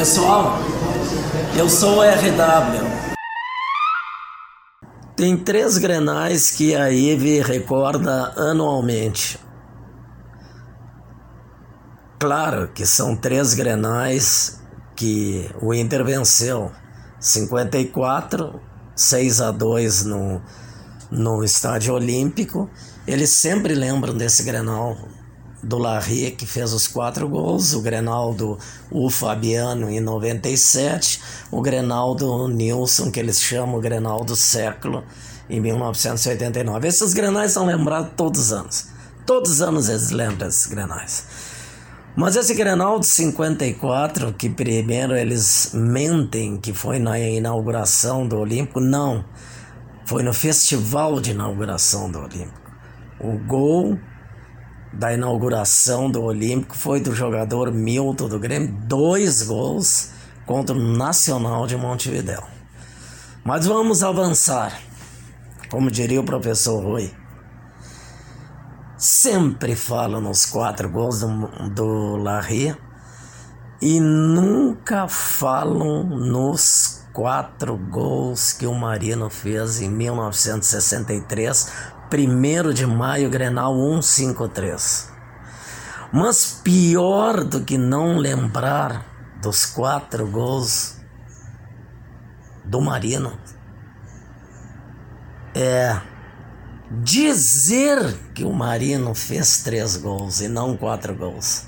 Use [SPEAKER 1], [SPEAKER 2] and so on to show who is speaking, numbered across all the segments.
[SPEAKER 1] Pessoal, eu sou o RW. Tem três grenais que a IVE recorda anualmente. Claro que são três grenais que o Inter venceu. 54, 6 a 2 no, no Estádio Olímpico. Eles sempre lembram desse grenal do Larry, que fez os quatro gols, o Grenaldo, o Fabiano em 97, o Grenaldo Nilson, que eles chamam o Grenal do século, em 1989. Esses grenais são lembrados todos os anos. Todos os anos eles lembram esses grenais. Mas esse Grenal de 54, que primeiro eles mentem que foi na inauguração do Olímpico, não. Foi no festival de inauguração do Olímpico. O gol da inauguração do Olímpico foi do jogador Milton do Grêmio, dois gols contra o Nacional de Montevidéu. Mas vamos avançar, como diria o professor Rui. Sempre fala nos quatro gols do, do Larry e nunca falam nos quatro gols que o Marino fez em 1963 1 de maio, Grenal 153. Mas pior do que não lembrar dos quatro gols do Marino é dizer que o Marino fez três gols e não quatro gols.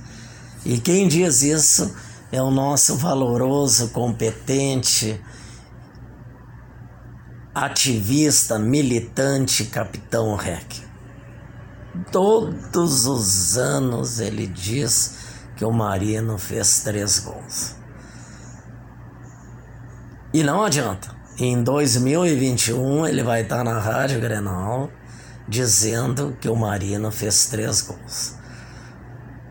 [SPEAKER 1] E quem diz isso é o nosso valoroso, competente, ativista, militante Capitão Rec. Todos os anos ele diz que o Marino fez três gols. E não adianta. Em 2021 ele vai estar na Rádio Grenal dizendo que o Marino fez três gols.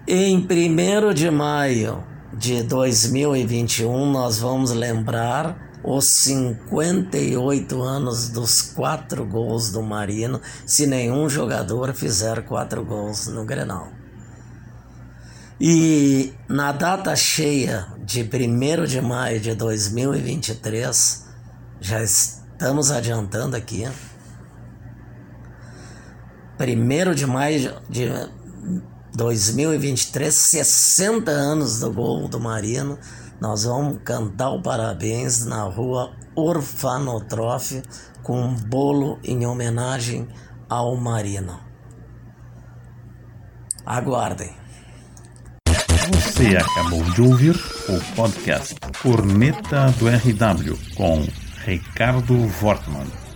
[SPEAKER 1] Em 1 de maio de 2021 nós vamos lembrar os 58 anos dos quatro gols do Marino, se nenhum jogador fizer quatro gols no Grenal. E na data cheia de 1 de maio de 2023, já estamos adiantando aqui, 1 de maio de 2023, 60 anos do gol do Marino, nós vamos cantar o parabéns na rua Orfanotrofe com um bolo em homenagem ao Marino. Aguardem.
[SPEAKER 2] Você acabou de ouvir o podcast Corneta do RW com Ricardo Wortmann.